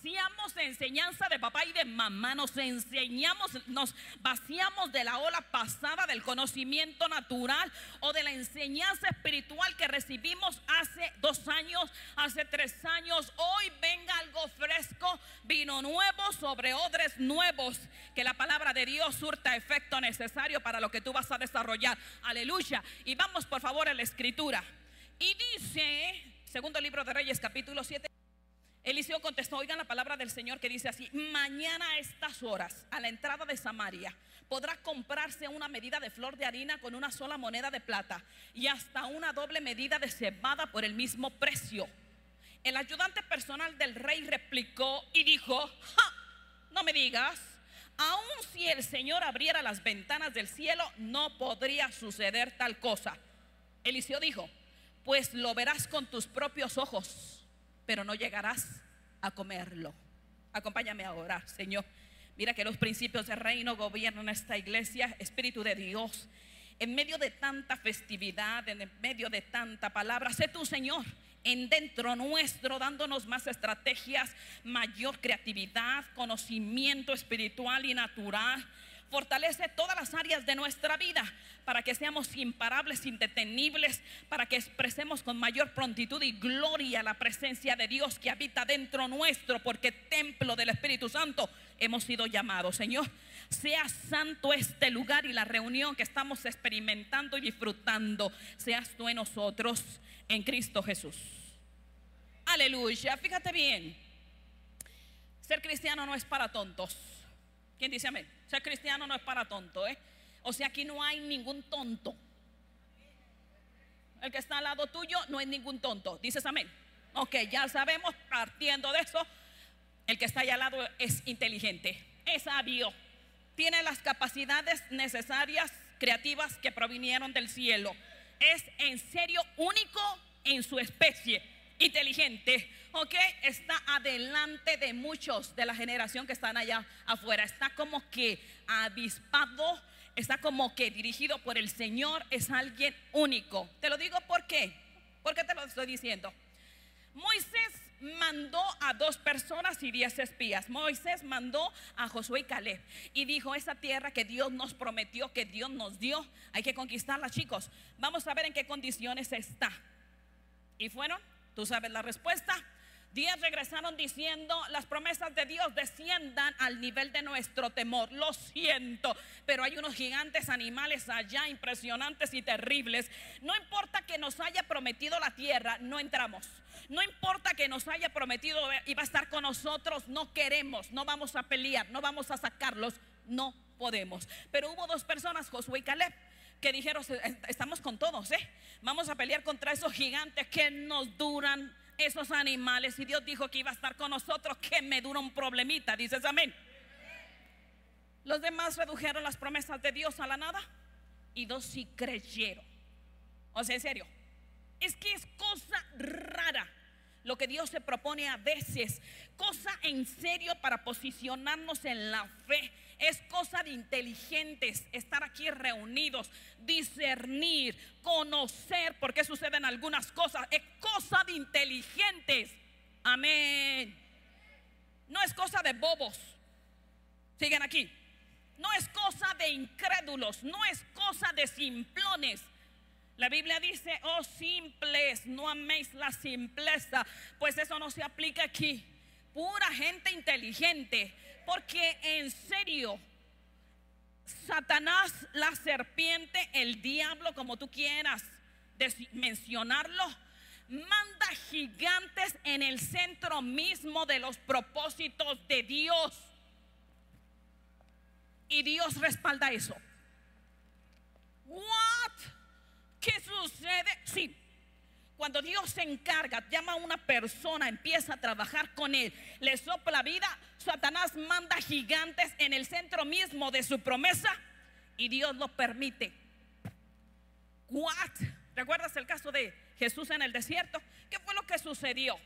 vaciamos de enseñanza de papá y de mamá, nos enseñamos, nos vaciamos de la ola pasada del conocimiento natural o de la enseñanza espiritual que recibimos hace dos años, hace tres años. Hoy venga algo fresco, vino nuevo sobre odres nuevos, que la palabra de Dios surta efecto necesario para lo que tú vas a desarrollar. Aleluya. Y vamos por favor a la escritura. Y dice, segundo libro de Reyes capítulo 7. Eliseo contestó, oigan la palabra del Señor que dice así, mañana a estas horas, a la entrada de Samaria, podrá comprarse una medida de flor de harina con una sola moneda de plata y hasta una doble medida de cebada por el mismo precio. El ayudante personal del rey replicó y dijo, no me digas, aun si el Señor abriera las ventanas del cielo, no podría suceder tal cosa. Eliseo dijo, pues lo verás con tus propios ojos pero no llegarás a comerlo. Acompáñame a orar, Señor. Mira que los principios del reino gobiernan esta iglesia, Espíritu de Dios. En medio de tanta festividad, en medio de tanta palabra, sé tú, Señor, en dentro nuestro, dándonos más estrategias, mayor creatividad, conocimiento espiritual y natural fortalece todas las áreas de nuestra vida para que seamos imparables, indetenibles, para que expresemos con mayor prontitud y gloria la presencia de Dios que habita dentro nuestro, porque templo del Espíritu Santo hemos sido llamados. Señor, sea santo este lugar y la reunión que estamos experimentando y disfrutando. Seas tú en nosotros, en Cristo Jesús. Aleluya, fíjate bien. Ser cristiano no es para tontos. ¿Quién dice amén? Ser cristiano no es para tonto, ¿eh? O sea, aquí no hay ningún tonto. El que está al lado tuyo no es ningún tonto. ¿Dices amén? Ok, ya sabemos, partiendo de eso, el que está allá al lado es inteligente, es sabio, tiene las capacidades necesarias, creativas que provinieron del cielo. Es en serio único en su especie inteligente, ¿ok? Está adelante de muchos de la generación que están allá afuera. Está como que avispado, está como que dirigido por el Señor, es alguien único. Te lo digo por qué. ¿Por qué te lo estoy diciendo? Moisés mandó a dos personas y diez espías. Moisés mandó a Josué y Caleb y dijo, esa tierra que Dios nos prometió, que Dios nos dio, hay que conquistarla, chicos. Vamos a ver en qué condiciones está. Y fueron Tú sabes la respuesta. Diez regresaron diciendo, las promesas de Dios desciendan al nivel de nuestro temor. Lo siento, pero hay unos gigantes animales allá impresionantes y terribles. No importa que nos haya prometido la tierra, no entramos. No importa que nos haya prometido y va a estar con nosotros, no queremos, no vamos a pelear, no vamos a sacarlos, no podemos. Pero hubo dos personas, Josué y Caleb que dijeron, estamos con todos, ¿eh? Vamos a pelear contra esos gigantes que nos duran, esos animales. Y Dios dijo que iba a estar con nosotros, que me dura un problemita, dices amén. Los demás redujeron las promesas de Dios a la nada y dos sí creyeron. O sea, en serio, es que es cosa rara lo que Dios se propone a veces, cosa en serio para posicionarnos en la fe es cosa de inteligentes estar aquí reunidos, discernir, conocer por qué suceden algunas cosas. Es cosa de inteligentes. Amén. No es cosa de bobos. Siguen aquí. No es cosa de incrédulos, no es cosa de simplones. La Biblia dice, oh simples, no améis la simpleza, pues eso no se aplica aquí. Pura gente inteligente, porque en serio, Satanás, la serpiente, el diablo, como tú quieras mencionarlo, manda gigantes en el centro mismo de los propósitos de Dios. Y Dios respalda eso. What? ¿Qué sucede? Sí, cuando Dios se encarga, llama a una persona, empieza a trabajar con él, le sopla vida, Satanás manda gigantes en el centro mismo de su promesa y Dios lo permite. What? ¿Recuerdas el caso de Jesús en el desierto? ¿Qué fue lo que sucedió?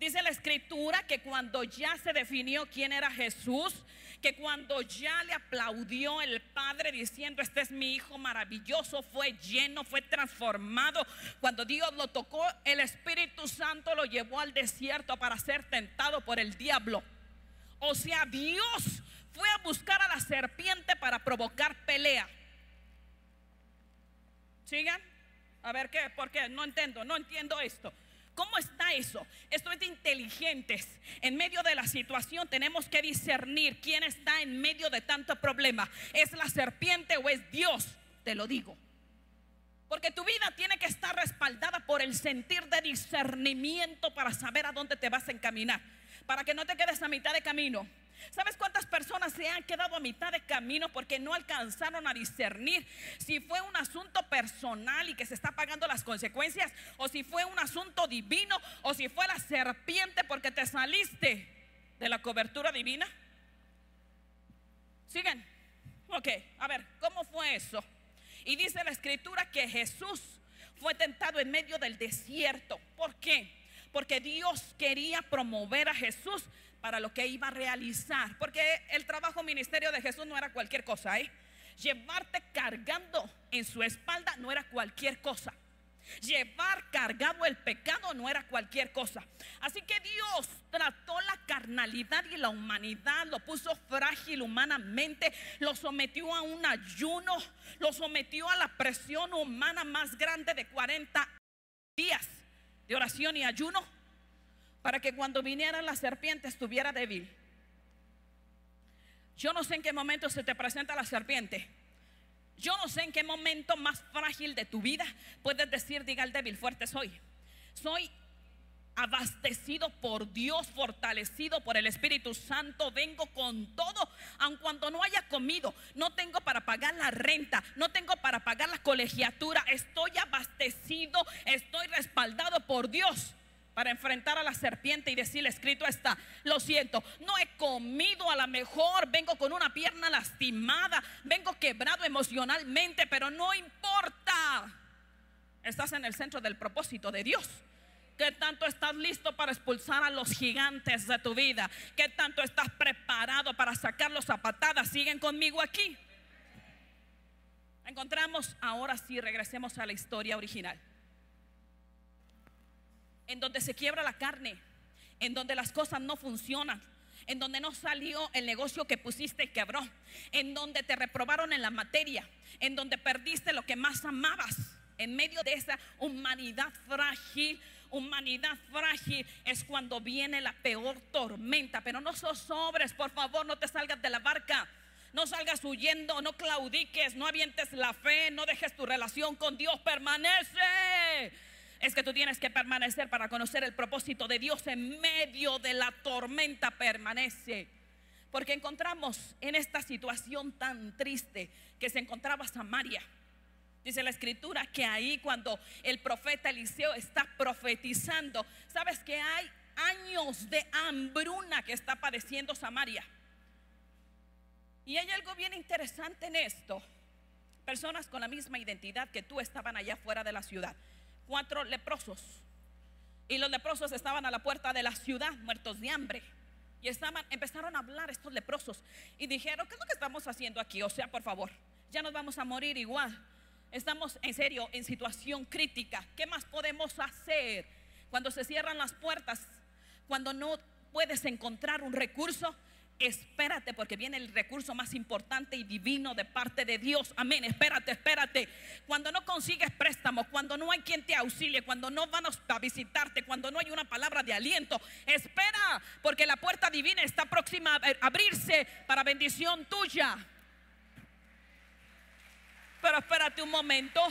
Dice la escritura que cuando ya se definió quién era Jesús, que cuando ya le aplaudió el Padre diciendo, este es mi Hijo maravilloso, fue lleno, fue transformado, cuando Dios lo tocó, el Espíritu Santo lo llevó al desierto para ser tentado por el diablo. O sea, Dios fue a buscar a la serpiente para provocar pelea. ¿Sigan? A ver qué, ¿por qué? No entiendo, no entiendo esto. ¿Cómo está eso? Esto es de inteligentes. En medio de la situación tenemos que discernir quién está en medio de tanto problema. ¿Es la serpiente o es Dios? Te lo digo. Porque tu vida tiene que estar respaldada por el sentir de discernimiento para saber a dónde te vas a encaminar. Para que no te quedes a mitad de camino. ¿Sabes cuántas personas se han quedado a mitad de camino porque no alcanzaron a discernir si fue un asunto personal y que se está pagando las consecuencias o si fue un asunto divino o si fue la serpiente porque te saliste de la cobertura divina? ¿Siguen? Ok, a ver, ¿cómo fue eso? Y dice la escritura que Jesús fue tentado en medio del desierto. ¿Por qué? Porque Dios quería promover a Jesús para lo que iba a realizar. Porque el trabajo ministerio de Jesús no era cualquier cosa. ¿eh? Llevarte cargando en su espalda no era cualquier cosa. Llevar cargado el pecado no era cualquier cosa. Así que Dios trató la carnalidad y la humanidad, lo puso frágil humanamente, lo sometió a un ayuno, lo sometió a la presión humana más grande de 40 días de oración y ayuno para que cuando viniera la serpiente estuviera débil. Yo no sé en qué momento se te presenta la serpiente. Yo no sé en qué momento más frágil de tu vida puedes decir, diga el débil, fuerte soy. Soy abastecido por Dios, fortalecido por el Espíritu Santo, vengo con todo, aun cuando no haya comido, no tengo para pagar la renta, no tengo para pagar la colegiatura, estoy abastecido, estoy respaldado por Dios para enfrentar a la serpiente y decirle, escrito está, lo siento, no he comido a lo mejor, vengo con una pierna lastimada, vengo quebrado emocionalmente, pero no importa. Estás en el centro del propósito de Dios. ¿Qué tanto estás listo para expulsar a los gigantes de tu vida? ¿Qué tanto estás preparado para sacarlos a patadas? Siguen conmigo aquí. Encontramos, ahora sí, regresemos a la historia original en donde se quiebra la carne, en donde las cosas no funcionan, en donde no salió el negocio que pusiste y quebró, en donde te reprobaron en la materia, en donde perdiste lo que más amabas, en medio de esa humanidad frágil. Humanidad frágil es cuando viene la peor tormenta, pero no sos sobres, por favor, no te salgas de la barca. No salgas huyendo, no claudiques, no avientes la fe, no dejes tu relación con Dios, permanece es que tú tienes que permanecer para conocer el propósito de Dios en medio de la tormenta. Permanece. Porque encontramos en esta situación tan triste que se encontraba Samaria. Dice la escritura que ahí cuando el profeta Eliseo está profetizando, sabes que hay años de hambruna que está padeciendo Samaria. Y hay algo bien interesante en esto. Personas con la misma identidad que tú estaban allá fuera de la ciudad cuatro leprosos. Y los leprosos estaban a la puerta de la ciudad, muertos de hambre. Y estaban, empezaron a hablar estos leprosos. Y dijeron, ¿qué es lo que estamos haciendo aquí? O sea, por favor, ya nos vamos a morir igual. Estamos en serio en situación crítica. ¿Qué más podemos hacer? Cuando se cierran las puertas, cuando no puedes encontrar un recurso, Espérate porque viene el recurso más importante y divino de parte de Dios. Amén. Espérate, espérate. Cuando no consigues préstamo, cuando no hay quien te auxilie, cuando no van a visitarte, cuando no hay una palabra de aliento, espera porque la puerta divina está próxima a abrirse para bendición tuya. Pero espérate un momento.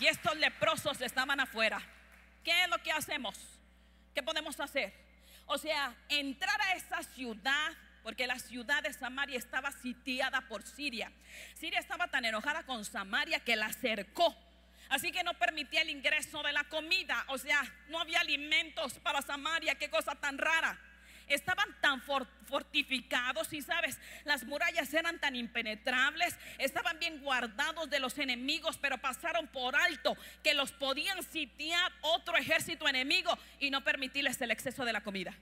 Y estos leprosos estaban afuera. ¿Qué es lo que hacemos? ¿Qué podemos hacer? O sea, entrar a esa ciudad, porque la ciudad de Samaria estaba sitiada por Siria. Siria estaba tan enojada con Samaria que la cercó. Así que no permitía el ingreso de la comida. O sea, no había alimentos para Samaria. Qué cosa tan rara estaban tan fortificados y sabes, las murallas eran tan impenetrables, estaban bien guardados de los enemigos, pero pasaron por alto que los podían sitiar otro ejército enemigo y no permitirles el exceso de la comida.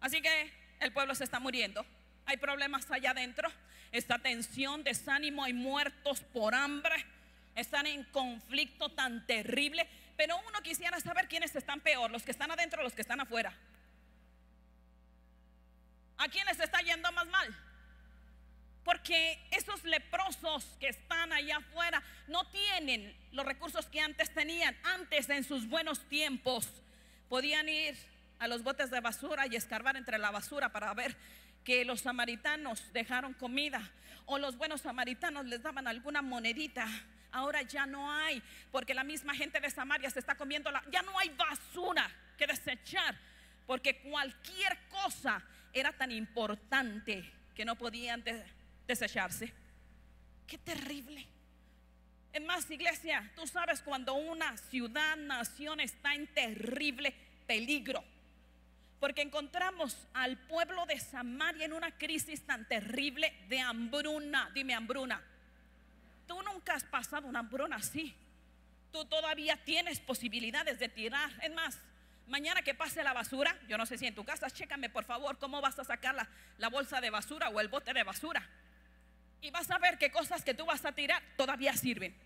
Así que el pueblo se está muriendo. Hay problemas allá adentro. Esta tensión, desánimo, hay muertos por hambre. Están en conflicto tan terrible Pero uno quisiera saber quiénes están peor, los que están adentro o los que están afuera. ¿A quiénes está yendo más mal? Porque esos leprosos que están allá afuera no tienen los recursos que antes tenían. Antes, en sus buenos tiempos, podían ir a los botes de basura y escarbar entre la basura para ver que los samaritanos dejaron comida o los buenos samaritanos les daban alguna monedita. Ahora ya no hay, porque la misma gente de Samaria se está comiendo la... Ya no hay basura que desechar, porque cualquier cosa era tan importante que no podían desecharse. Qué terrible. Es más, iglesia, tú sabes cuando una ciudad, nación está en terrible peligro. Porque encontramos al pueblo de Samaria en una crisis tan terrible de hambruna. Dime hambruna. Tú nunca has pasado una hambruna así. Tú todavía tienes posibilidades de tirar. Es más, mañana que pase la basura, yo no sé si en tu casa, chécame por favor cómo vas a sacar la, la bolsa de basura o el bote de basura. Y vas a ver qué cosas que tú vas a tirar todavía sirven.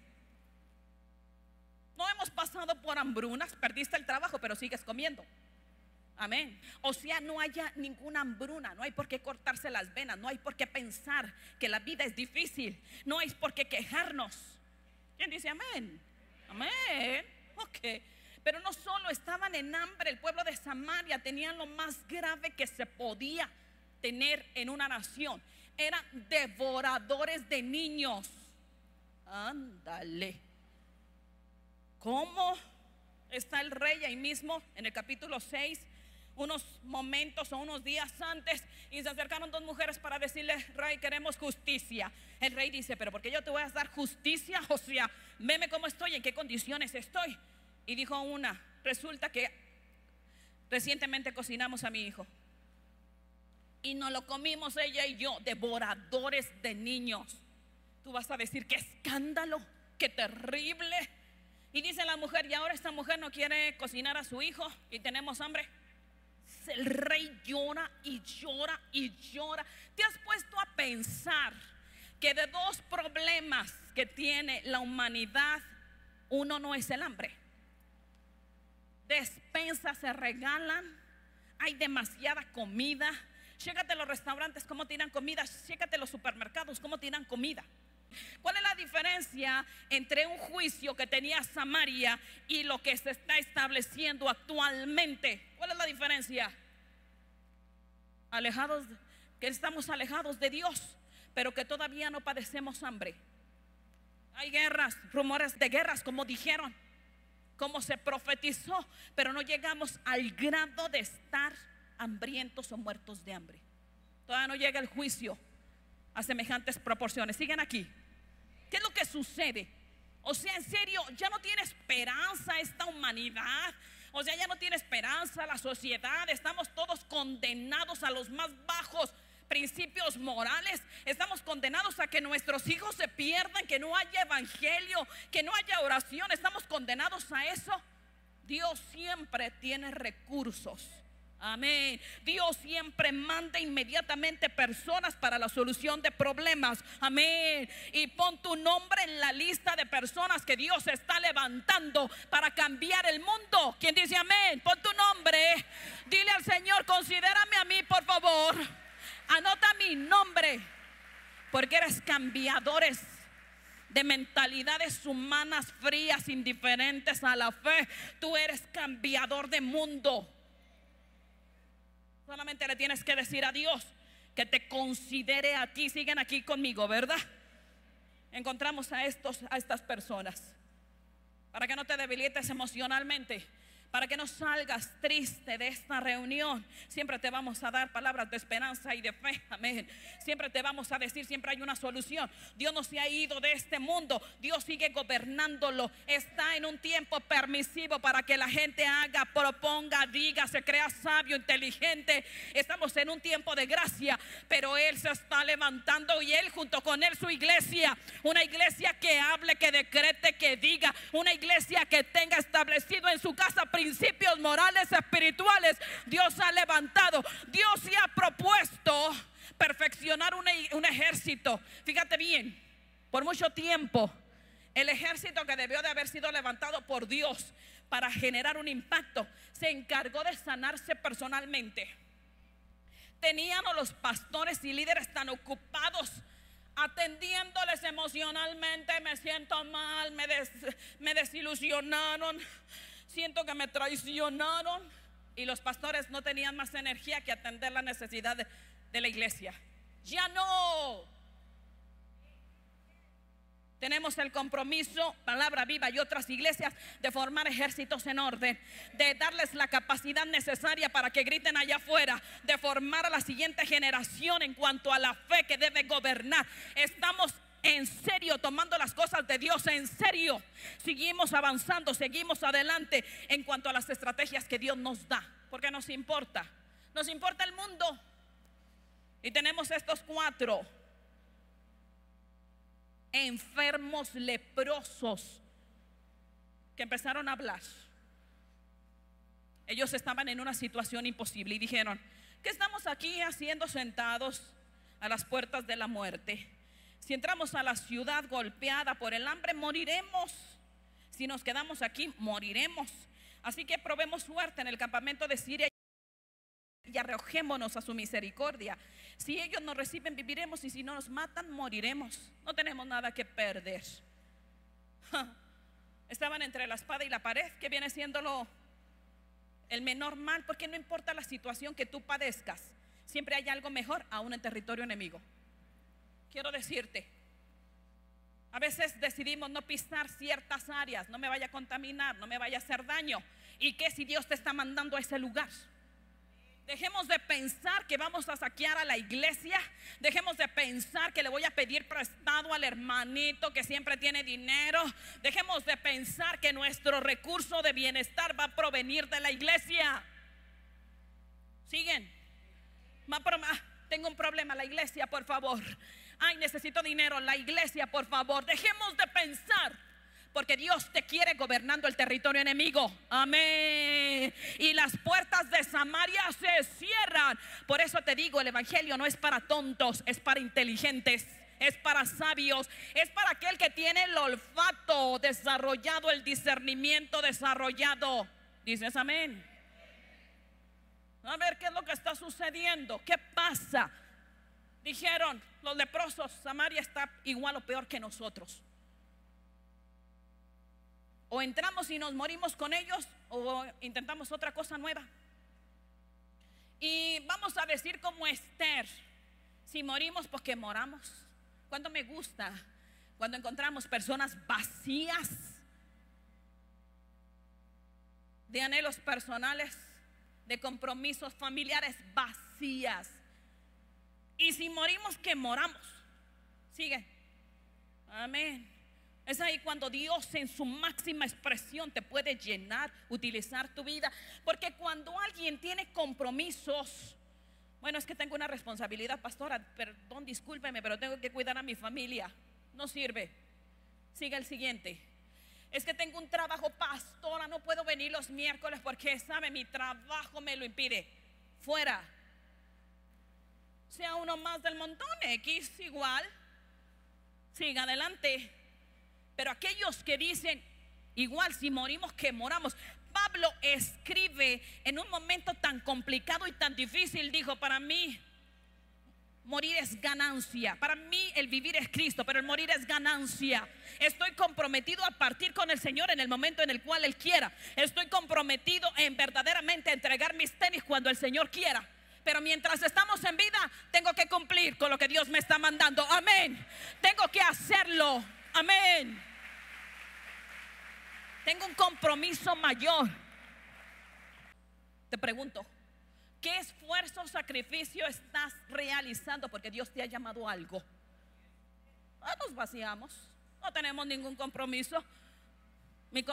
No hemos pasado por hambrunas, perdiste el trabajo, pero sigues comiendo. Amén. O sea, no haya ninguna hambruna, no hay por qué cortarse las venas, no hay por qué pensar que la vida es difícil, no hay por qué quejarnos. ¿Quién dice amén? Amén. Ok. Pero no solo estaban en hambre, el pueblo de Samaria tenían lo más grave que se podía tener en una nación. Eran devoradores de niños. Ándale. ¿Cómo está el rey ahí mismo en el capítulo 6? Unos momentos o unos días antes y se acercaron dos mujeres para decirle, rey, queremos justicia. El rey dice, pero ¿por qué yo te voy a dar justicia? O sea, veme cómo estoy, en qué condiciones estoy. Y dijo una, resulta que recientemente cocinamos a mi hijo. Y nos lo comimos ella y yo, devoradores de niños. Tú vas a decir, qué escándalo, qué terrible. Y dice la mujer, y ahora esta mujer no quiere cocinar a su hijo y tenemos hambre. El rey llora y llora y llora. ¿Te has puesto a pensar que de dos problemas que tiene la humanidad, uno no es el hambre? despensas se regalan, hay demasiada comida. Chécate los restaurantes cómo tiran comida, chécate los supermercados cómo tiran comida. ¿Cuál es la diferencia entre un juicio que tenía Samaria y lo que se está estableciendo actualmente? ¿Cuál es la diferencia? Alejados, que estamos alejados de Dios, pero que todavía no padecemos hambre. Hay guerras, rumores de guerras, como dijeron como se profetizó, pero no llegamos al grado de estar hambrientos o muertos de hambre. Todavía no llega el juicio a semejantes proporciones. Siguen aquí. ¿Qué es lo que sucede? O sea, en serio, ya no tiene esperanza esta humanidad. O sea, ya no tiene esperanza la sociedad. Estamos todos condenados a los más bajos principios morales. Estamos condenados a que nuestros hijos se pierdan, que no haya evangelio, que no haya oración. Estamos condenados a eso. Dios siempre tiene recursos. Amén. Dios siempre manda inmediatamente personas para la solución de problemas. Amén. Y pon tu nombre en la lista de personas que Dios está levantando para cambiar el mundo. ¿Quién dice amén? Pon tu nombre. Dile al Señor, considérame a mí, por favor. Anota mi nombre, porque eres cambiadores de mentalidades humanas frías, indiferentes a la fe. Tú eres cambiador de mundo. Solamente le tienes que decir a Dios que te considere a ti. Siguen aquí conmigo, ¿verdad? Encontramos a estos a estas personas para que no te debilites emocionalmente para que no salgas triste de esta reunión. Siempre te vamos a dar palabras de esperanza y de fe. Amén. Siempre te vamos a decir, siempre hay una solución. Dios no se ha ido de este mundo. Dios sigue gobernándolo. Está en un tiempo permisivo para que la gente haga, proponga, diga, se crea sabio, inteligente. Estamos en un tiempo de gracia, pero Él se está levantando y Él junto con Él su iglesia. Una iglesia que hable, que decrete, que diga. Una iglesia que tenga establecido en su casa principios morales espirituales Dios ha levantado. Dios se ha propuesto perfeccionar un, ejército. Fíjate bien, por mucho tiempo El ejército que debió de haber sido levantado por Dios para generar un impacto se encargó de sanarse personalmente. Tenían los pastores y líderes tan ocupados atendiéndoles emocionalmente, me siento mal, me, me desilusionaron, siento que me traicionaron. Y los pastores no tenían más energía que atender la necesidad de, de la iglesia. Ya no. Tenemos el compromiso, palabra viva y otras iglesias, de formar ejércitos en orden, de darles la capacidad necesaria para que griten allá afuera, de formar a la siguiente generación en cuanto a la fe que debe gobernar. Estamos en serio tomando las cosas de Dios en serio. Seguimos avanzando, seguimos adelante en cuanto a las estrategias que Dios nos da, porque nos importa. Nos importa el mundo. Y tenemos estos cuatro enfermos leprosos que empezaron a hablar. Ellos estaban en una situación imposible y dijeron, ¿qué estamos aquí haciendo sentados a las puertas de la muerte? Si entramos a la ciudad golpeada por el hambre, moriremos. Si nos quedamos aquí, moriremos. Así que probemos suerte en el campamento de Siria y arrojémonos a su misericordia. Si ellos nos reciben, viviremos y si no nos matan, moriremos. No tenemos nada que perder. Estaban entre la espada y la pared, que viene siendo lo, el menor mal, porque no importa la situación que tú padezcas, siempre hay algo mejor aún en territorio enemigo. Quiero decirte, a veces decidimos no pisar ciertas áreas, no me vaya a contaminar, no me vaya a hacer daño. ¿Y qué si Dios te está mandando a ese lugar? Dejemos de pensar que vamos a saquear a la iglesia. Dejemos de pensar que le voy a pedir prestado al hermanito que siempre tiene dinero. Dejemos de pensar que nuestro recurso de bienestar va a provenir de la iglesia. Siguen. Ah, tengo un problema, la iglesia, por favor. Ay, necesito dinero, la iglesia, por favor. Dejemos de pensar porque Dios te quiere gobernando el territorio enemigo. Amén. Y las puertas de Samaria se cierran. Por eso te digo, el Evangelio no es para tontos, es para inteligentes. Es para sabios, es para aquel que tiene el olfato desarrollado, el discernimiento desarrollado. Dices amén. A ver qué es lo que está sucediendo, qué pasa. Dijeron los leprosos, Samaria está igual o peor que nosotros. O entramos y nos morimos con ellos o intentamos otra cosa nueva. Y vamos a decir como Esther, si morimos, pues que moramos. Cuando me gusta, cuando encontramos personas vacías de anhelos personales, de compromisos familiares vacías. Y si morimos, que moramos. Sigue. Amén. Es ahí cuando Dios en su máxima expresión te puede llenar, utilizar tu vida. Porque cuando alguien tiene compromisos, bueno, es que tengo una responsabilidad, pastora, perdón, discúlpeme, pero tengo que cuidar a mi familia. No sirve. Sigue el siguiente. Es que tengo un trabajo, pastora, no puedo venir los miércoles porque, sabe, mi trabajo me lo impide. Fuera. Sea uno más del montón, X igual. Siga adelante. Pero aquellos que dicen, igual si morimos que moramos. Pablo escribe en un momento tan complicado y tan difícil, dijo, para mí morir es ganancia. Para mí el vivir es Cristo, pero el morir es ganancia. Estoy comprometido a partir con el Señor en el momento en el cual Él quiera. Estoy comprometido en verdaderamente entregar mis tenis cuando el Señor quiera. Pero mientras estamos en vida, tengo que cumplir con lo que Dios me está mandando. Amén. Tengo que hacerlo. Amén. Tengo un compromiso mayor. Te pregunto, ¿qué esfuerzo, sacrificio estás realizando? Porque Dios te ha llamado a algo. Ah, nos vaciamos, no tenemos ningún compromiso.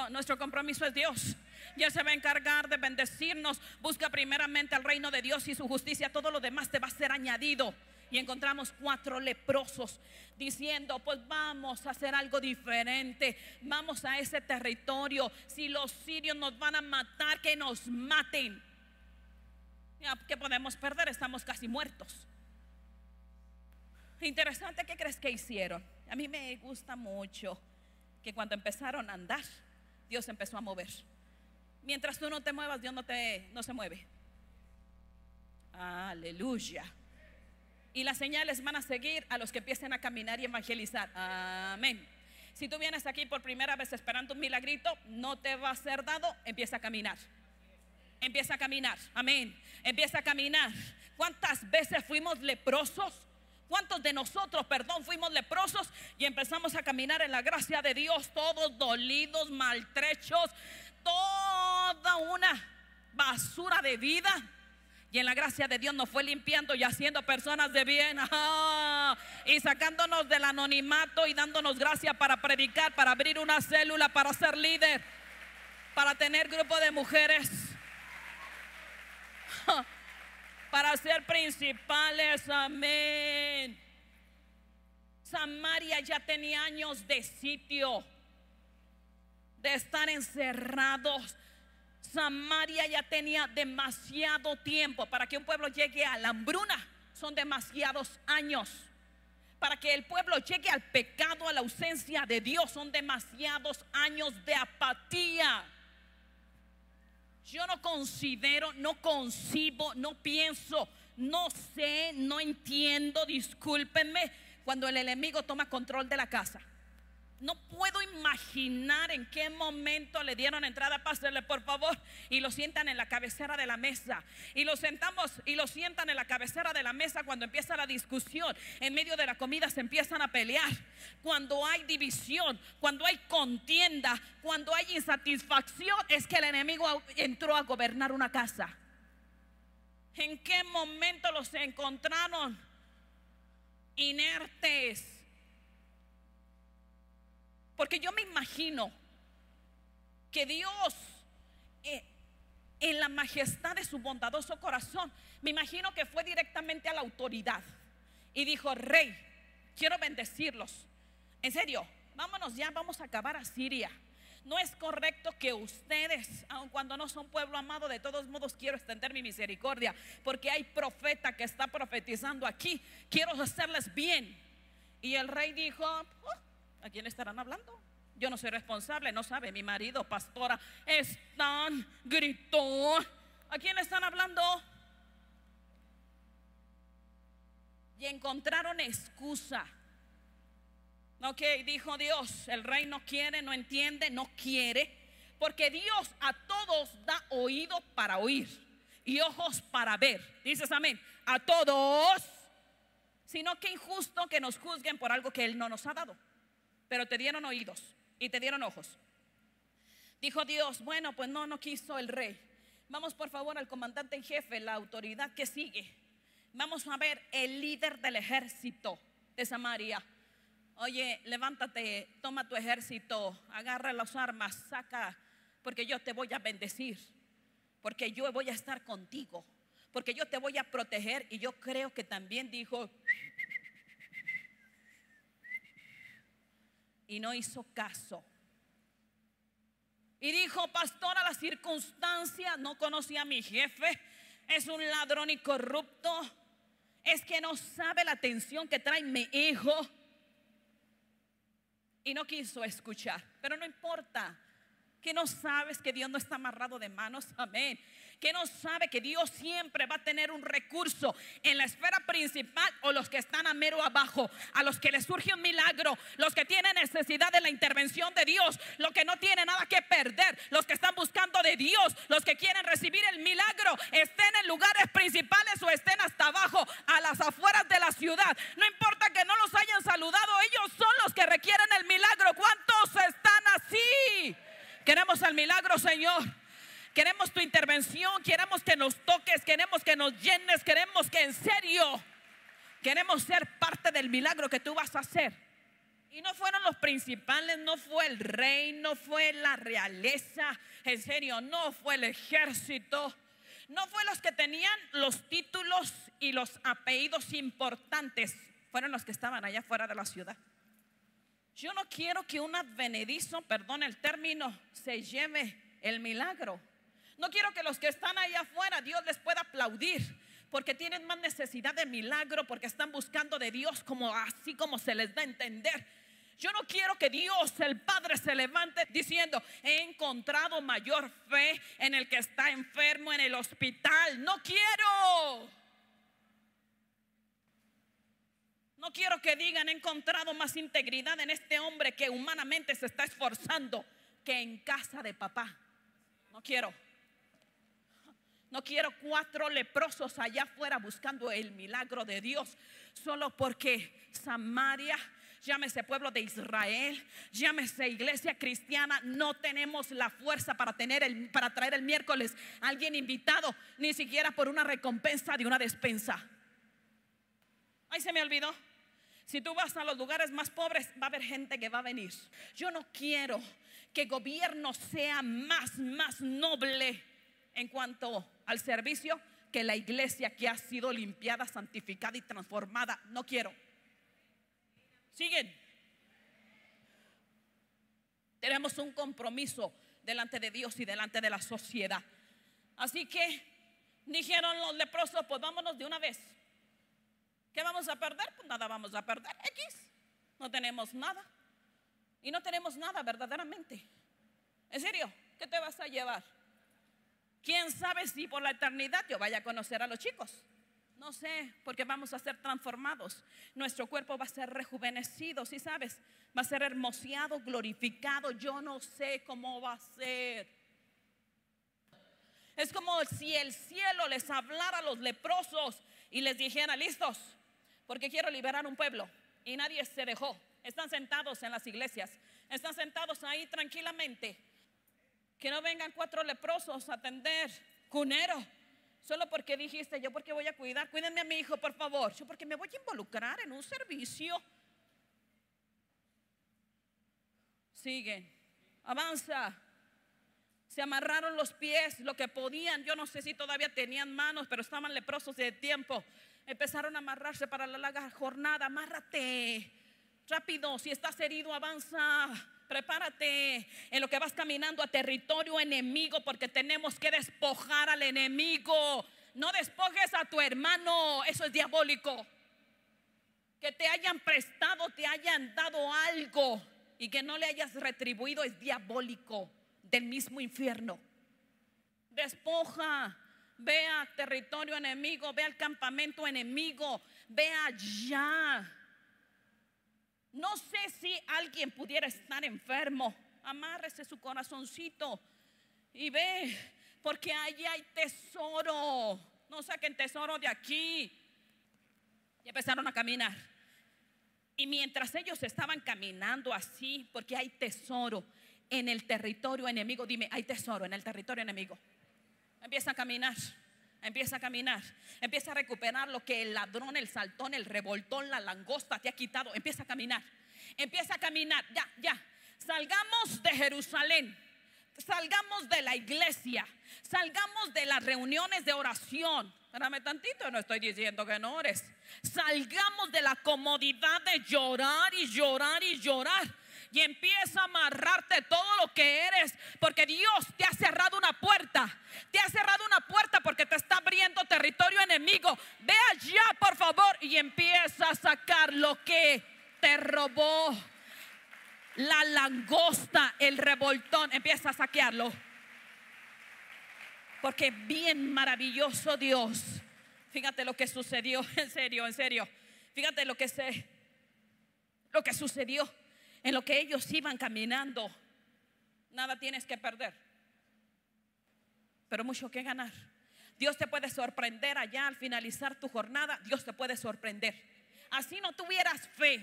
nuestro compromiso es Dios. Ya se va a encargar de bendecirnos. Busca primeramente el reino de Dios y su justicia. Todo lo demás te va a ser añadido y encontramos cuatro leprosos diciendo, pues vamos a hacer algo diferente, vamos a ese territorio, si los sirios nos van a matar, que nos maten. ¿Qué podemos perder? Estamos casi muertos. Interesante, ¿qué crees que hicieron? A mí me gusta mucho que cuando empezaron a andar, Dios empezó a mover. Mientras tú no te muevas, Dios no, te, no se mueve. Aleluya. Y las señales van a seguir a los que empiecen a caminar y evangelizar. Amén. Si tú vienes aquí por primera vez esperando un milagrito, no te va a ser dado, empieza a caminar. Empieza a caminar. Amén. Empieza a caminar. ¿Cuántas veces fuimos leprosos? ¿Cuántos de nosotros, perdón, fuimos leprosos y empezamos a caminar en la gracia de Dios, todos dolidos, maltrechos, toda una basura de vida? Y en la gracia de Dios nos fue limpiando y haciendo personas de bien. Y sacándonos del anonimato y dándonos gracia para predicar, para abrir una célula, para ser líder, para tener grupo de mujeres. Para ser principales. Amén. Samaria ya tenía años de sitio, de estar encerrados Samaria ya tenía demasiado tiempo para que un pueblo llegue a la hambruna. Son demasiados años. Para que el pueblo llegue al pecado, a la ausencia de Dios, son demasiados años de apatía. Yo no considero, no concibo, no pienso, no sé, no entiendo, discúlpenme, cuando el enemigo toma control de la casa. No puedo imaginar en qué momento le dieron entrada, pásele por favor, y lo sientan en la cabecera de la mesa. Y lo sentamos y lo sientan en la cabecera de la mesa cuando empieza la discusión. En medio de la comida se empiezan a pelear. Cuando hay división, cuando hay contienda, cuando hay insatisfacción, es que el enemigo entró a gobernar una casa. ¿En qué momento los encontraron inertes? Porque yo me imagino que Dios, eh, en la majestad de su bondadoso corazón, me imagino que fue directamente a la autoridad y dijo, rey, quiero bendecirlos. En serio, vámonos ya, vamos a acabar a Siria. No es correcto que ustedes, aun cuando no son pueblo amado, de todos modos quiero extender mi misericordia, porque hay profeta que está profetizando aquí. Quiero hacerles bien. Y el rey dijo, oh, ¿A quién estarán hablando? Yo no soy responsable, no sabe. Mi marido, pastora, están, gritó. ¿A quién están hablando? Y encontraron excusa. Ok, dijo Dios, el rey no quiere, no entiende, no quiere. Porque Dios a todos da oído para oír y ojos para ver. Dices amén. A todos. Sino que injusto que nos juzguen por algo que Él no nos ha dado pero te dieron oídos y te dieron ojos. Dijo Dios, bueno, pues no, no quiso el rey. Vamos por favor al comandante en jefe, la autoridad que sigue. Vamos a ver el líder del ejército de Samaria. Oye, levántate, toma tu ejército, agarra las armas, saca, porque yo te voy a bendecir, porque yo voy a estar contigo, porque yo te voy a proteger. Y yo creo que también dijo, y no hizo caso. Y dijo, pastor, a la circunstancia, no conocía a mi jefe, es un ladrón y corrupto, es que no sabe la atención que trae mi hijo. Y no quiso escuchar, pero no importa, que no sabes que Dios no está amarrado de manos, amén que no sabe que Dios siempre va a tener un recurso en la esfera principal o los que están a mero abajo, a los que les surge un milagro, los que tienen necesidad de la intervención de Dios, los que no tienen nada que perder, los que están buscando de Dios, los que quieren recibir el milagro, estén en lugares principales o estén hasta abajo, a las afueras de la ciudad. No importa que no los hayan saludado, ellos son los que requieren el milagro. ¿Cuántos están así? Queremos el milagro, Señor. Queremos tu intervención, queremos que nos toques, queremos que nos llenes, queremos que en serio, queremos ser parte del milagro que tú vas a hacer. Y no fueron los principales, no fue el rey, no fue la realeza, en serio, no fue el ejército, no fue los que tenían los títulos y los apellidos importantes, fueron los que estaban allá fuera de la ciudad. Yo no quiero que un advenedizo, perdón el término, se lleve el milagro. No quiero que los que están ahí afuera Dios les pueda aplaudir porque tienen más necesidad de milagro, porque están buscando de Dios como así como se les da a entender. Yo no quiero que Dios, el Padre, se levante diciendo, he encontrado mayor fe en el que está enfermo en el hospital. No quiero. No quiero que digan, he encontrado más integridad en este hombre que humanamente se está esforzando que en casa de papá. No quiero. No quiero cuatro leprosos allá afuera buscando el milagro de Dios solo porque Samaria llámese pueblo de Israel, llámese iglesia cristiana, no tenemos la fuerza para tener el, para traer el miércoles a alguien invitado, ni siquiera por una recompensa de una despensa. Ay, se me olvidó. Si tú vas a los lugares más pobres, va a haber gente que va a venir. Yo no quiero que gobierno sea más, más noble en cuanto al servicio que la iglesia que ha sido limpiada, santificada y transformada. No quiero. Siguen. Tenemos un compromiso delante de Dios y delante de la sociedad. Así que dijeron los leprosos, pues vámonos de una vez. ¿Qué vamos a perder? Pues nada vamos a perder. X. No tenemos nada. Y no tenemos nada verdaderamente. ¿En serio? ¿Qué te vas a llevar? ¿Quién sabe si por la eternidad yo vaya a conocer a los chicos? No sé, porque vamos a ser transformados. Nuestro cuerpo va a ser rejuvenecido, si sabes, va a ser hermoseado, glorificado. Yo no sé cómo va a ser. Es como si el cielo les hablara a los leprosos y les dijera, listos, porque quiero liberar un pueblo. Y nadie se dejó. Están sentados en las iglesias, están sentados ahí tranquilamente. Que no vengan cuatro leprosos a atender, cunero Solo porque dijiste, yo porque voy a cuidar, cuídenme a mi hijo, por favor. Yo porque me voy a involucrar en un servicio. Siguen, avanza. Se amarraron los pies, lo que podían. Yo no sé si todavía tenían manos, pero estaban leprosos de tiempo. Empezaron a amarrarse para la larga jornada. Amárrate. Rápido, si estás herido, avanza. Prepárate en lo que vas caminando a territorio enemigo porque tenemos que despojar al enemigo. No despojes a tu hermano, eso es diabólico. Que te hayan prestado, te hayan dado algo y que no le hayas retribuido es diabólico del mismo infierno. Despoja, ve a territorio enemigo, ve al campamento enemigo, ve allá no sé si alguien pudiera estar enfermo. Amárrese su corazoncito y ve, porque allí hay tesoro. No saquen tesoro de aquí. Y empezaron a caminar. Y mientras ellos estaban caminando así, porque hay tesoro en el territorio enemigo, dime, hay tesoro en el territorio enemigo. Empieza a caminar empieza a caminar, empieza a recuperar lo que el ladrón, el saltón, el revoltón, la langosta te ha quitado, empieza a caminar, empieza a caminar, ya, ya, salgamos de Jerusalén, salgamos de la iglesia, salgamos de las reuniones de oración. Espérame tantito, no estoy diciendo que no ores. Salgamos de la comodidad de llorar y llorar y llorar. Y empieza a amarrarte todo lo que eres, porque Dios te ha cerrado una puerta, te ha cerrado una puerta porque te está abriendo enemigo. Ve allá, por favor, y empieza a sacar lo que te robó. La langosta, el revoltón, empieza a saquearlo. Porque bien maravilloso Dios. Fíjate lo que sucedió, en serio, en serio. Fíjate lo que se lo que sucedió en lo que ellos iban caminando, nada tienes que perder, pero mucho que ganar. Dios te puede sorprender allá al finalizar tu jornada, Dios te puede sorprender. Así no tuvieras fe,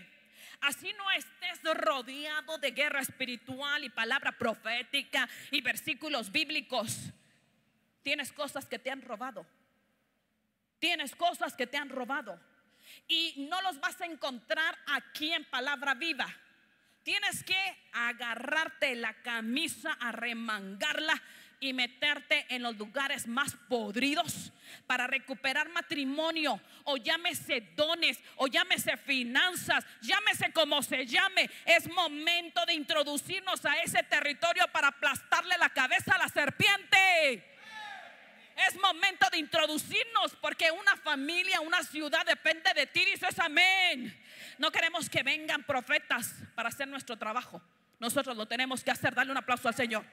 así no estés rodeado de guerra espiritual y palabra profética y versículos bíblicos. Tienes cosas que te han robado. Tienes cosas que te han robado. Y no los vas a encontrar aquí en palabra viva. Tienes que agarrarte la camisa, arremangarla y meterte en los lugares más podridos para recuperar matrimonio o llámese dones o llámese finanzas, llámese como se llame. Es momento de introducirnos a ese territorio para aplastarle la cabeza a la serpiente. Es momento de introducirnos porque una familia, una ciudad depende de ti, dices amén. No queremos que vengan profetas para hacer nuestro trabajo. Nosotros lo tenemos que hacer. Dale un aplauso al Señor.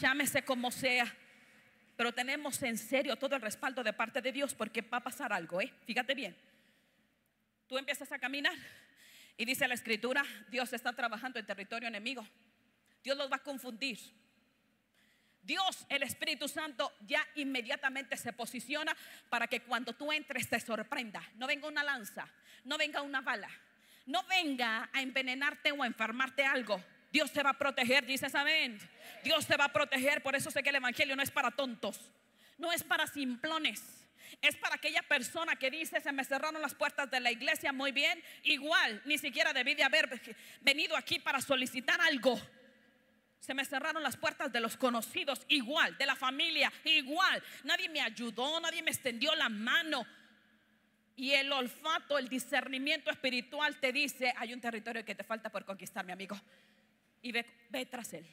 Llámese como sea, pero tenemos en serio todo el respaldo de parte de Dios porque va a pasar algo, ¿eh? Fíjate bien. Tú empiezas a caminar y dice la escritura, Dios está trabajando en territorio enemigo. Dios los va a confundir. Dios, el Espíritu Santo, ya inmediatamente se posiciona para que cuando tú entres te sorprenda. No venga una lanza, no venga una bala, no venga a envenenarte o a enfermarte algo. Dios te va a proteger, dices amén. Dios te va a proteger, por eso sé que el Evangelio no es para tontos, no es para simplones. Es para aquella persona que dice, se me cerraron las puertas de la iglesia muy bien, igual, ni siquiera debí de haber venido aquí para solicitar algo. Se me cerraron las puertas de los conocidos, igual, de la familia, igual. Nadie me ayudó, nadie me extendió la mano. Y el olfato, el discernimiento espiritual te dice, hay un territorio que te falta por conquistar, mi amigo. Y ve, ve tras él.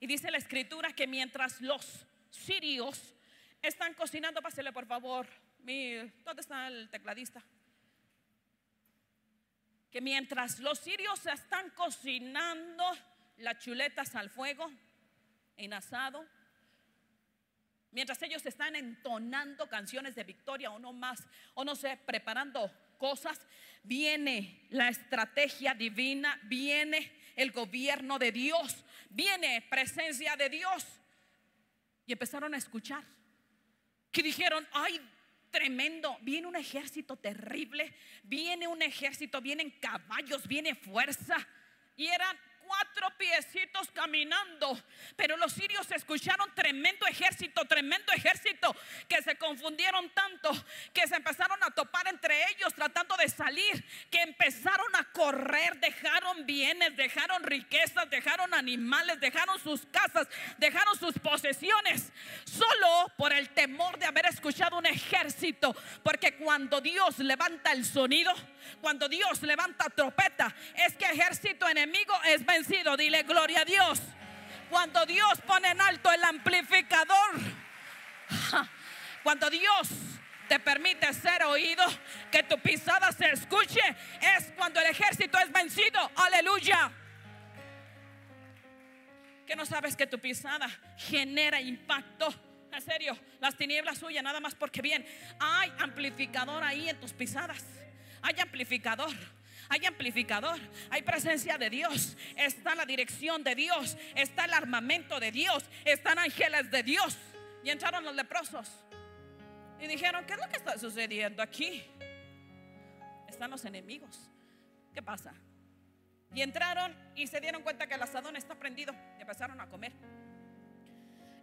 Y dice la escritura que mientras los sirios están cocinando, pásele por favor. Mi, ¿Dónde está el tecladista? Que mientras los sirios están cocinando, las chuletas al fuego, en asado. Mientras ellos están entonando canciones de victoria o no más, o no sé, preparando cosas, viene la estrategia divina, viene el gobierno de Dios, viene presencia de Dios. Y empezaron a escuchar. Que dijeron, ay, tremendo, viene un ejército terrible, viene un ejército, vienen caballos, viene fuerza. Y eran cuatro piecitos caminando. Pero los sirios escucharon tremendo ejército, tremendo ejército, que se confundieron tanto, que se empezaron a topar entre ellos tratando de salir, que empezaron a correr, dejaron bienes, dejaron riquezas, dejaron animales, dejaron sus casas, dejaron sus posesiones, solo por el temor de haber escuchado un ejército. Porque cuando Dios levanta el sonido, cuando Dios levanta trompeta, es que ejército enemigo es vencido. Dile gloria a Dios. Cuando Dios pone en alto el amplificador, cuando Dios te permite ser oído, que tu pisada se escuche, es cuando el ejército es vencido. Aleluya. Que no sabes que tu pisada genera impacto. En serio, las tinieblas huyen nada más porque bien. Hay amplificador ahí en tus pisadas. Hay amplificador. Hay amplificador, hay presencia de Dios, está la dirección de Dios, está el armamento de Dios, están ángeles de Dios. Y entraron los leprosos y dijeron, ¿qué es lo que está sucediendo aquí? Están los enemigos. ¿Qué pasa? Y entraron y se dieron cuenta que el asadón está prendido y empezaron a comer.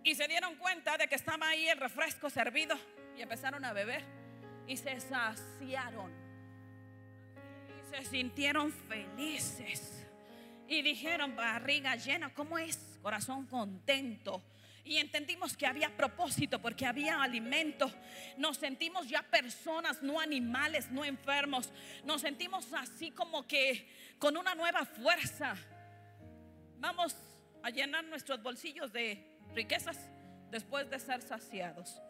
Y se dieron cuenta de que estaba ahí el refresco servido y empezaron a beber y se saciaron se sintieron felices y dijeron, barriga llena, ¿cómo es? Corazón contento. Y entendimos que había propósito porque había alimento. Nos sentimos ya personas, no animales, no enfermos. Nos sentimos así como que con una nueva fuerza. Vamos a llenar nuestros bolsillos de riquezas después de ser saciados.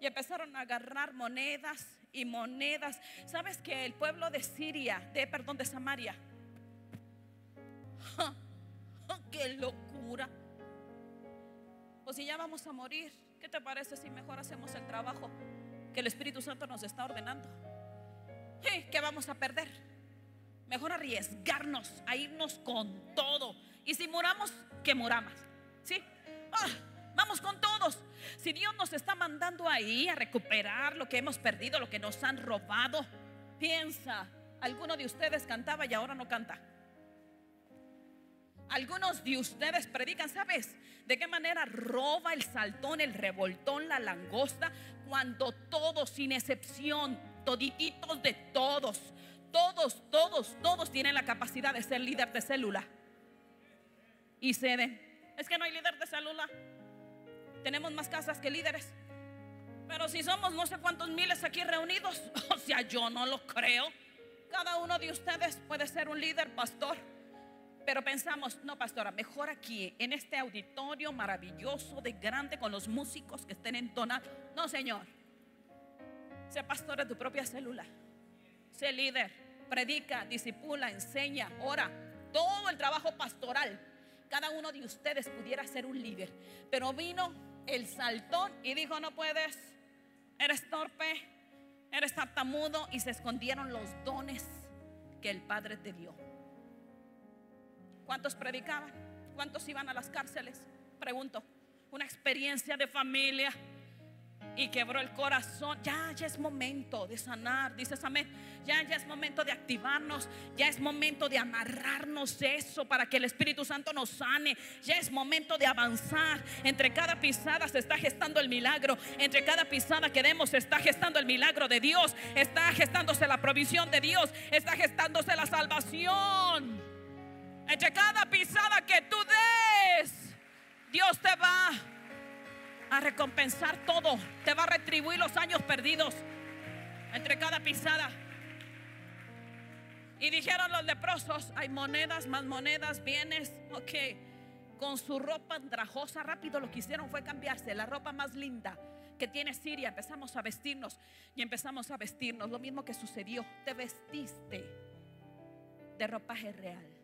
Y empezaron a agarrar monedas y monedas. ¿Sabes que el pueblo de Siria, de perdón, de Samaria? ¡Qué locura! Pues si ya vamos a morir, ¿qué te parece si mejor hacemos el trabajo que el Espíritu Santo nos está ordenando? ¿Qué vamos a perder? Mejor arriesgarnos a irnos con todo. Y si moramos, que moramos. ¿Sí? Ah, Vamos con todos. Si Dios nos está mandando ahí a recuperar lo que hemos perdido, lo que nos han robado, piensa, alguno de ustedes cantaba y ahora no canta. Algunos de ustedes predican, ¿sabes? ¿De qué manera roba el saltón, el revoltón, la langosta? Cuando todos, sin excepción, todititos de todos, todos, todos, todos tienen la capacidad de ser líder de célula. Y ceden. Es que no hay líder de célula tenemos más casas que líderes. Pero si somos no sé cuántos miles aquí reunidos, o sea, yo no lo creo. Cada uno de ustedes puede ser un líder, pastor. Pero pensamos, no, pastora, mejor aquí, en este auditorio maravilloso, de grande, con los músicos que estén entonados. No, Señor. Sé pastor de tu propia célula. Sé líder. Predica, disipula, enseña, ora. Todo el trabajo pastoral. Cada uno de ustedes pudiera ser un líder. Pero vino el saltón y dijo, no puedes. Eres torpe. Eres tartamudo. Y se escondieron los dones que el Padre te dio. ¿Cuántos predicaban? ¿Cuántos iban a las cárceles? Pregunto. Una experiencia de familia y quebró el corazón. Ya, ya es momento de sanar, dices amén. Ya, ya es momento de activarnos. Ya es momento de amarrarnos eso para que el Espíritu Santo nos sane. Ya es momento de avanzar. Entre cada pisada se está gestando el milagro. Entre cada pisada que demos se está gestando el milagro de Dios. Está gestándose la provisión de Dios. Está gestándose la salvación. Entre cada pisada que tú des, Dios te va a recompensar todo. Te va a retribuir los años perdidos. Entre cada pisada. Y dijeron los leprosos, hay monedas, más monedas, bienes. Ok, con su ropa andrajosa, rápido lo que hicieron fue cambiarse la ropa más linda que tiene Siria. Empezamos a vestirnos y empezamos a vestirnos. Lo mismo que sucedió, te vestiste de ropaje real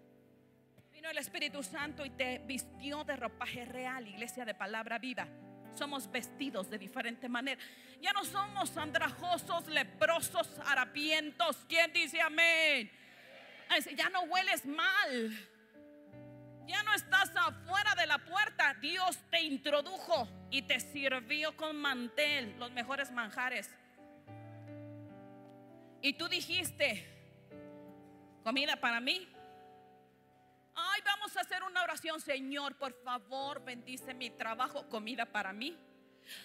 el Espíritu Santo y te vistió de ropaje real, iglesia de palabra viva. Somos vestidos de diferente manera. Ya no somos andrajosos, leprosos, harapientos. ¿Quién dice amén? Ya no hueles mal. Ya no estás afuera de la puerta. Dios te introdujo y te sirvió con mantel, los mejores manjares. Y tú dijiste, comida para mí, vamos a hacer una oración, Señor, por favor, bendice mi trabajo, comida para mí.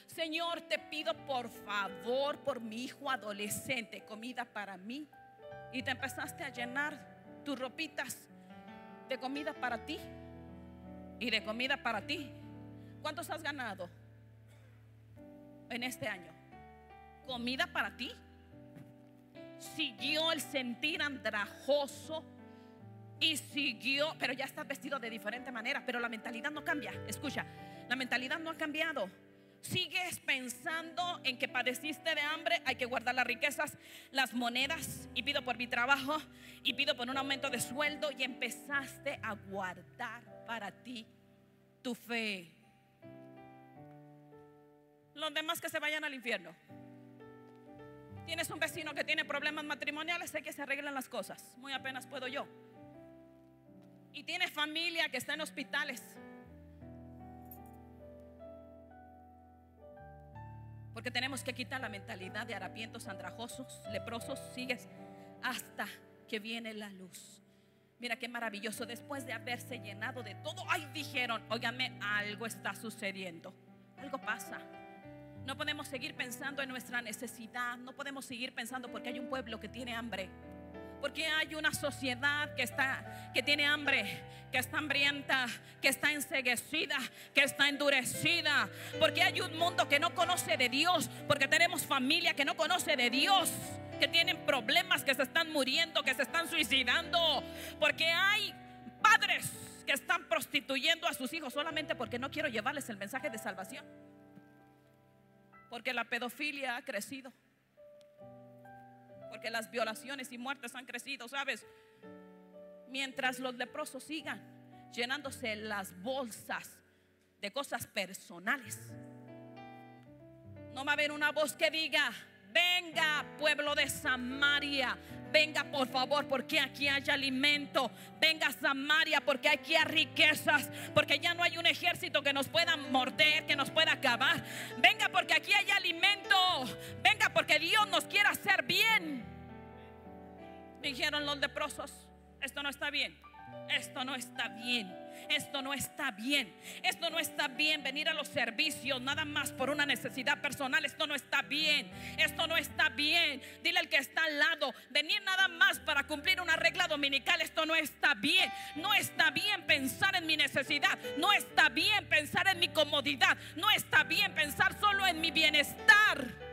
Señor, te pido por favor por mi hijo adolescente, comida para mí. Y te empezaste a llenar tus ropitas de comida para ti y de comida para ti. ¿Cuántos has ganado en este año? ¿Comida para ti? Siguió el sentir andrajoso y siguió, pero ya estás vestido de diferente manera, pero la mentalidad no cambia. Escucha, la mentalidad no ha cambiado. Sigues pensando en que padeciste de hambre, hay que guardar las riquezas, las monedas, y pido por mi trabajo, y pido por un aumento de sueldo, y empezaste a guardar para ti tu fe. Los demás que se vayan al infierno. Tienes un vecino que tiene problemas matrimoniales, sé que se arreglan las cosas. Muy apenas puedo yo y tiene familia que está en hospitales. Porque tenemos que quitar la mentalidad de harapientos andrajosos, leprosos, sigues hasta que viene la luz. Mira qué maravilloso. Después de haberse llenado de todo, ay, dijeron, óigame, algo está sucediendo. Algo pasa. No podemos seguir pensando en nuestra necesidad. No podemos seguir pensando porque hay un pueblo que tiene hambre. Porque hay una sociedad que está que tiene hambre, que está hambrienta, que está enseguecida, que está endurecida. Porque hay un mundo que no conoce de Dios, porque tenemos familia que no conoce de Dios, que tienen problemas, que se están muriendo, que se están suicidando, porque hay padres que están prostituyendo a sus hijos solamente porque no quiero llevarles el mensaje de salvación. Porque la pedofilia ha crecido porque las violaciones y muertes han crecido, ¿sabes? Mientras los leprosos sigan llenándose las bolsas de cosas personales. No va a haber una voz que diga, venga pueblo de Samaria, venga por favor porque aquí hay alimento, venga Samaria porque aquí hay riquezas, porque ya no hay un ejército que nos pueda morder, que nos pueda acabar. Venga porque aquí hay alimento, venga porque Dios nos quiere hacer bien. Dijeron los leprosos, esto no está bien, esto no está bien, esto no está bien, esto no está bien venir a los servicios nada más por una necesidad personal, esto no está bien, esto no está bien. Dile al que está al lado, venir nada más para cumplir una regla dominical, esto no está bien, no está bien pensar en mi necesidad, no está bien pensar en mi comodidad, no está bien pensar solo en mi bienestar,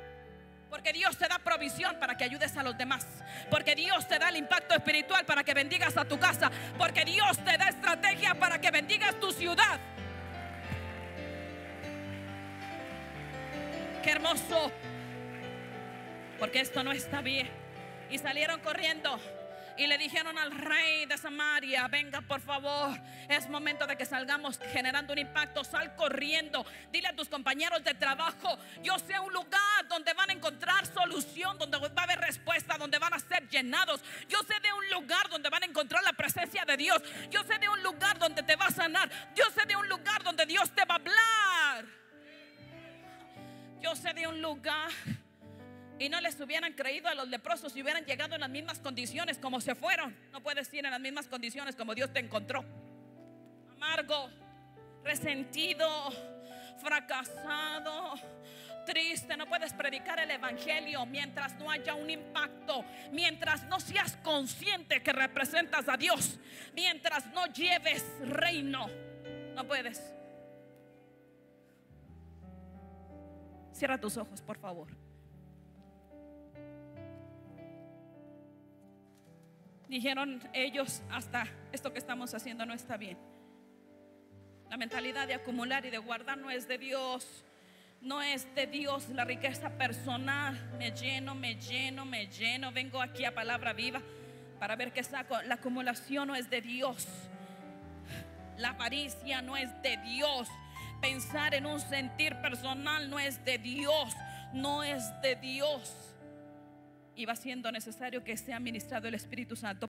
porque Dios te da provisión para que ayudes a los demás. Porque Dios te da el impacto espiritual para que bendigas a tu casa. Porque Dios te da estrategia para que bendigas tu ciudad. Qué hermoso. Porque esto no está bien. Y salieron corriendo y le dijeron al rey de Samaria, venga por favor, es momento de que salgamos generando un impacto, sal corriendo, dile a tus compañeros de trabajo, yo sé un lugar donde van a encontrar solución, donde va a haber respuesta, donde van a ser llenados, yo sé de un lugar donde van a encontrar la presencia de Dios, yo sé de un lugar donde te va a sanar, yo sé de un lugar donde Dios te va a hablar, yo sé de un lugar y no les hubieran creído a los leprosos si hubieran llegado en las mismas condiciones como se fueron. No puedes ir en las mismas condiciones como Dios te encontró. Amargo, resentido, fracasado, triste. No puedes predicar el Evangelio mientras no haya un impacto, mientras no seas consciente que representas a Dios, mientras no lleves reino. No puedes. Cierra tus ojos, por favor. Dijeron ellos, hasta esto que estamos haciendo no está bien. La mentalidad de acumular y de guardar no es de Dios. No es de Dios la riqueza personal. Me lleno, me lleno, me lleno. Vengo aquí a palabra viva para ver qué saco. La acumulación no es de Dios. La avaricia no es de Dios. Pensar en un sentir personal no es de Dios. No es de Dios y va siendo necesario que sea ministrado el Espíritu Santo.